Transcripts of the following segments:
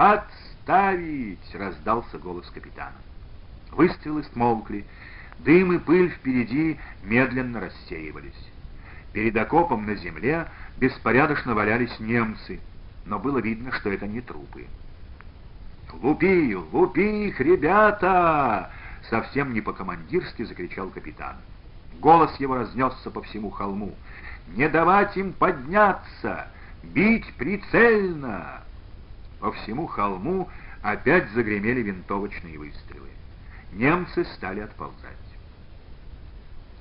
«Отставить!» — раздался голос капитана. Выстрелы смолкли, дым и пыль впереди медленно рассеивались. Перед окопом на земле беспорядочно валялись немцы, но было видно, что это не трупы. «Лупи! Лупи их, ребята!» Совсем не по-командирски закричал капитан. Голос его разнесся по всему холму. «Не давать им подняться! Бить прицельно!» По всему холму опять загремели винтовочные выстрелы. Немцы стали отползать.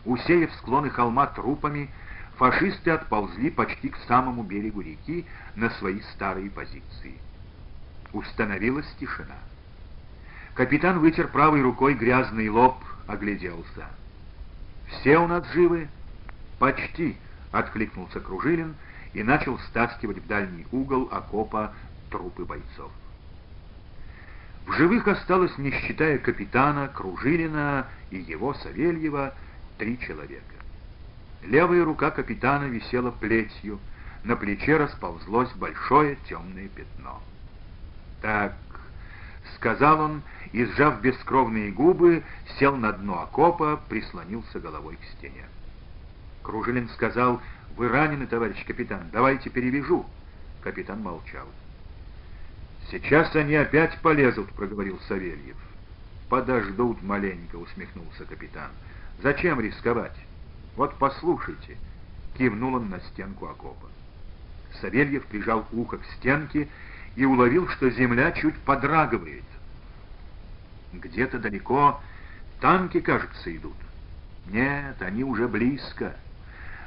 Усеяв склоны холма трупами, фашисты отползли почти к самому берегу реки на свои старые позиции. Установилась тишина. Капитан вытер правой рукой грязный лоб, огляделся. «Все у нас живы?» «Почти», — откликнулся Кружилин и начал стаскивать в дальний угол окопа трупы бойцов. В живых осталось, не считая капитана, Кружилина и его, Савельева, три человека. Левая рука капитана висела плетью, на плече расползлось большое темное пятно. «Так», — сказал он, и, сжав бескровные губы, сел на дно окопа, прислонился головой к стене. Кружилин сказал, «Вы ранены, товарищ капитан, давайте перевяжу». Капитан молчал. «Сейчас они опять полезут», — проговорил Савельев. «Подождут маленько», — усмехнулся капитан. «Зачем рисковать? Вот послушайте», — кивнул он на стенку окопа. Савельев прижал ухо к стенке и уловил, что земля чуть подрагивает. Где-то далеко танки, кажется, идут. Нет, они уже близко.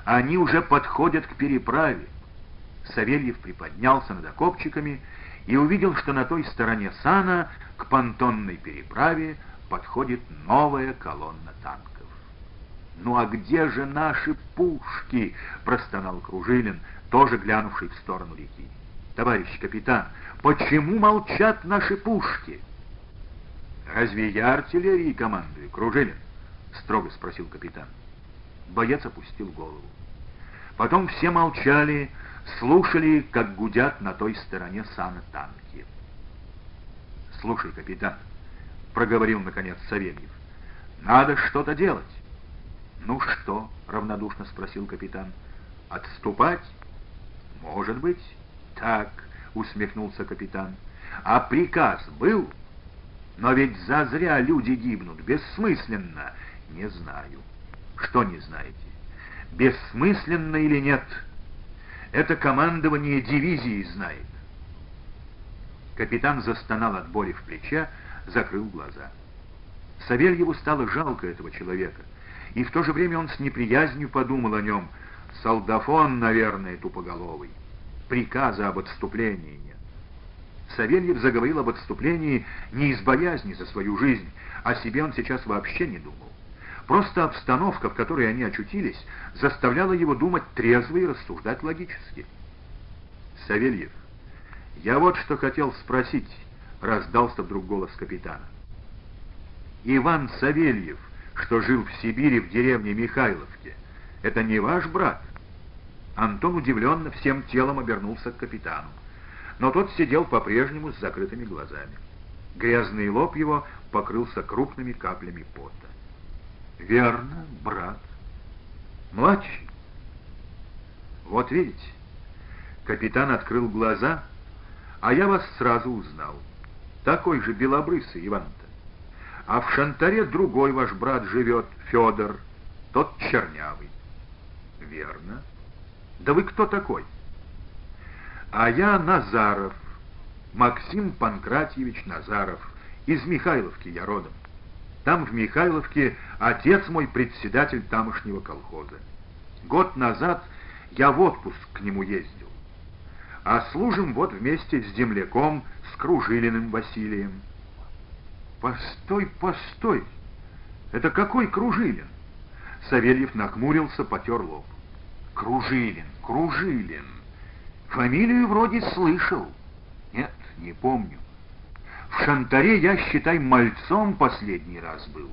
Они уже подходят к переправе. Савельев приподнялся над окопчиками и увидел, что на той стороне сана к понтонной переправе подходит новая колонна танков. «Ну а где же наши пушки?» — простонал Кружилин, тоже глянувший в сторону реки. «Товарищ капитан, почему молчат наши пушки?» «Разве я артиллерии командую, Кружилин?» — строго спросил капитан. Боец опустил голову. Потом все молчали, слушали, как гудят на той стороне сана танки. «Слушай, капитан», — проговорил наконец Савельев, — «надо что-то делать». «Ну что?» — равнодушно спросил капитан. «Отступать?» «Может быть». «Так», — усмехнулся капитан. «А приказ был?» «Но ведь зазря люди гибнут, бессмысленно». «Не знаю». «Что не знаете?» «Бессмысленно или нет?» Это командование дивизии знает. Капитан застонал от боли в плече, закрыл глаза. Савельеву стало жалко этого человека, и в то же время он с неприязнью подумал о нем. Солдафон, наверное, тупоголовый. Приказа об отступлении нет. Савельев заговорил об отступлении не из боязни за свою жизнь, о себе он сейчас вообще не думал. Просто обстановка, в которой они очутились, заставляла его думать трезво и рассуждать логически. «Савельев, я вот что хотел спросить», — раздался вдруг голос капитана. «Иван Савельев, что жил в Сибири в деревне Михайловке, это не ваш брат?» Антон удивленно всем телом обернулся к капитану. Но тот сидел по-прежнему с закрытыми глазами. Грязный лоб его покрылся крупными каплями пота. Верно, брат. Младший. Вот видите, капитан открыл глаза, а я вас сразу узнал. Такой же белобрысый Иван-то. А в Шантаре другой ваш брат живет, Федор, тот чернявый. Верно. Да вы кто такой? А я Назаров, Максим Панкратьевич Назаров, из Михайловки я родом. Там, в Михайловке, отец мой председатель тамошнего колхоза. Год назад я в отпуск к нему ездил. А служим вот вместе с земляком, с Кружилиным Василием. Постой, постой! Это какой Кружилин? Савельев нахмурился, потер лоб. Кружилин, Кружилин. Фамилию вроде слышал. Нет, не помню. В Шантаре я, считай, мальцом последний раз был.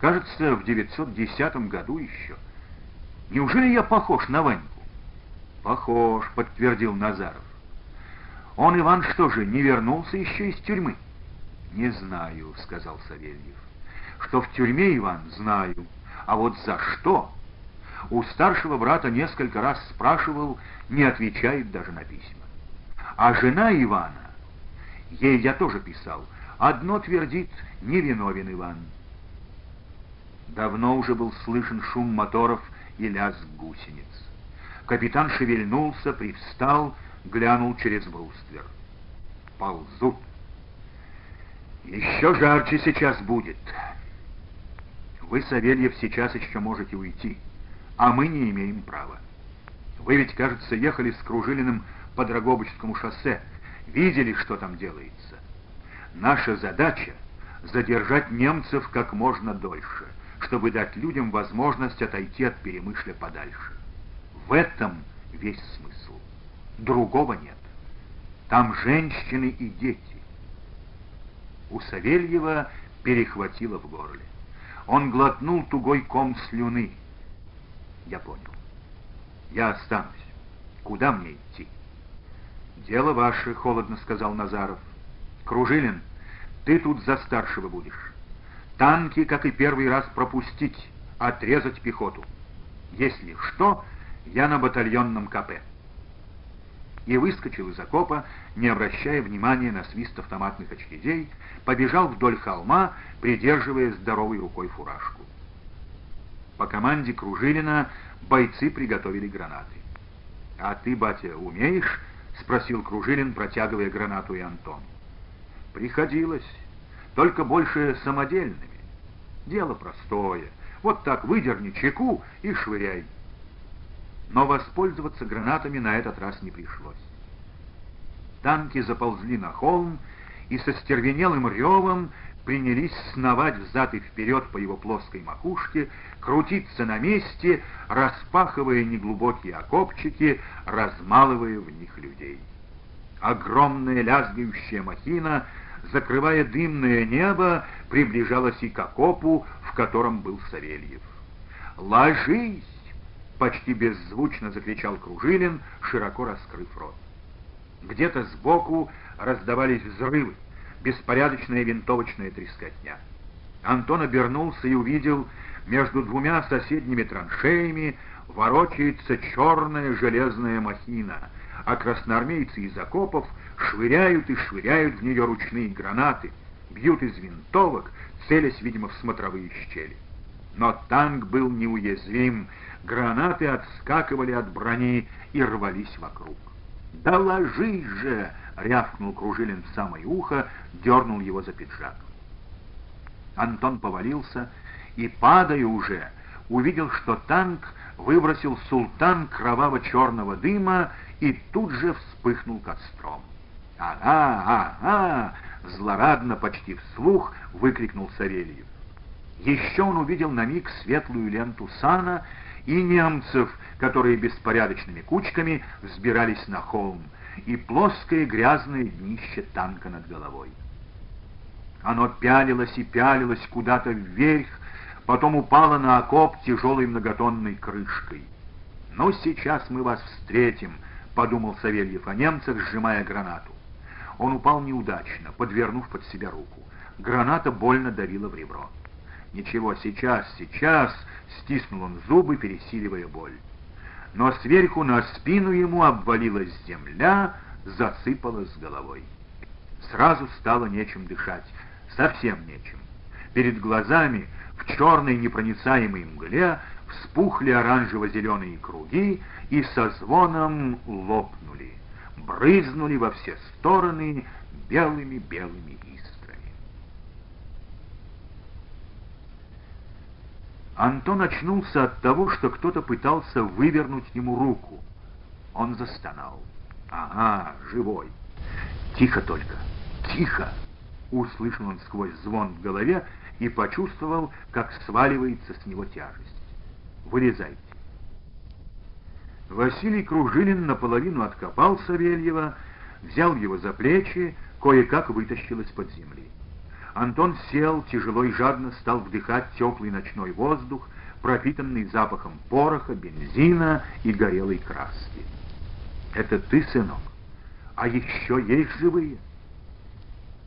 Кажется, в 910 году еще. Неужели я похож на Ваньку? Похож, подтвердил Назаров. Он, Иван, что же, не вернулся еще из тюрьмы? Не знаю, сказал Савельев. Что в тюрьме, Иван, знаю. А вот за что? У старшего брата несколько раз спрашивал, не отвечает даже на письма. А жена Ивана, ей я тоже писал, одно твердит, невиновен Иван. Давно уже был слышен шум моторов и лязг гусениц. Капитан шевельнулся, привстал, глянул через бруствер. Ползут. Еще жарче сейчас будет. Вы, Савельев, сейчас еще можете уйти, а мы не имеем права. Вы ведь, кажется, ехали с Кружилиным по Драгобычскому шоссе, видели, что там делается. Наша задача — задержать немцев как можно дольше, чтобы дать людям возможность отойти от Перемышля подальше. В этом весь смысл. Другого нет. Там женщины и дети. У Савельева перехватило в горле. Он глотнул тугой ком слюны. Я понял. Я останусь. Куда мне идти? Дело ваше, холодно сказал Назаров. Кружилин, ты тут за старшего будешь. Танки, как и первый раз, пропустить, отрезать пехоту. Если что, я на батальонном КП. И выскочил из окопа, не обращая внимания на свист автоматных очередей, побежал вдоль холма, придерживая здоровой рукой фуражку. По команде Кружилина бойцы приготовили гранаты. «А ты, батя, умеешь?» — спросил Кружилин, протягивая гранату и Антон. «Приходилось, только больше самодельными. Дело простое. Вот так выдерни чеку и швыряй но воспользоваться гранатами на этот раз не пришлось. Танки заползли на холм и со стервенелым ревом принялись сновать взад и вперед по его плоской макушке, крутиться на месте, распахивая неглубокие окопчики, размалывая в них людей. Огромная лязгающая махина, закрывая дымное небо, приближалась и к окопу, в котором был Савельев. «Ложись!» Почти беззвучно закричал Кружилин, широко раскрыв рот. Где-то сбоку раздавались взрывы, беспорядочная винтовочная трескотня. Антон обернулся и увидел, между двумя соседними траншеями ворочается черная железная махина, а красноармейцы из окопов швыряют и швыряют в нее ручные гранаты, бьют из винтовок, целясь, видимо, в смотровые щели. Но танк был неуязвим, Гранаты отскакивали от брони и рвались вокруг. «Да ложись же!» — рявкнул Кружилин в самое ухо, дернул его за пиджак. Антон повалился и, падая уже, увидел, что танк выбросил султан кроваво-черного дыма и тут же вспыхнул костром. «Ага, ага!» — злорадно, почти вслух выкрикнул Савельев. Еще он увидел на миг светлую ленту сана и немцев, которые беспорядочными кучками взбирались на холм, и плоское грязное днище танка над головой. Оно пялилось и пялилось куда-то вверх, потом упало на окоп тяжелой многотонной крышкой. «Ну, сейчас мы вас встретим», — подумал Савельев о немцах, сжимая гранату. Он упал неудачно, подвернув под себя руку. Граната больно давила в ребро. «Ничего, сейчас, сейчас!» — стиснул он зубы, пересиливая боль. Но сверху на спину ему обвалилась земля, засыпала с головой. Сразу стало нечем дышать, совсем нечем. Перед глазами в черной непроницаемой мгле вспухли оранжево-зеленые круги и со звоном лопнули, брызнули во все стороны белыми-белыми Антон очнулся от того, что кто-то пытался вывернуть ему руку. Он застонал. «Ага, живой!» «Тихо только! Тихо!» Услышал он сквозь звон в голове и почувствовал, как сваливается с него тяжесть. «Вылезайте!» Василий Кружилин наполовину откопал Савельева, взял его за плечи, кое-как вытащил из-под земли. Антон сел, тяжело и жадно стал вдыхать теплый ночной воздух, пропитанный запахом пороха, бензина и горелой краски. «Это ты, сынок?» А еще есть живые.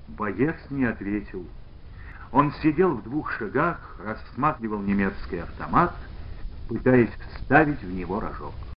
Боец не ответил. Он сидел в двух шагах, рассматривал немецкий автомат, пытаясь вставить в него рожок.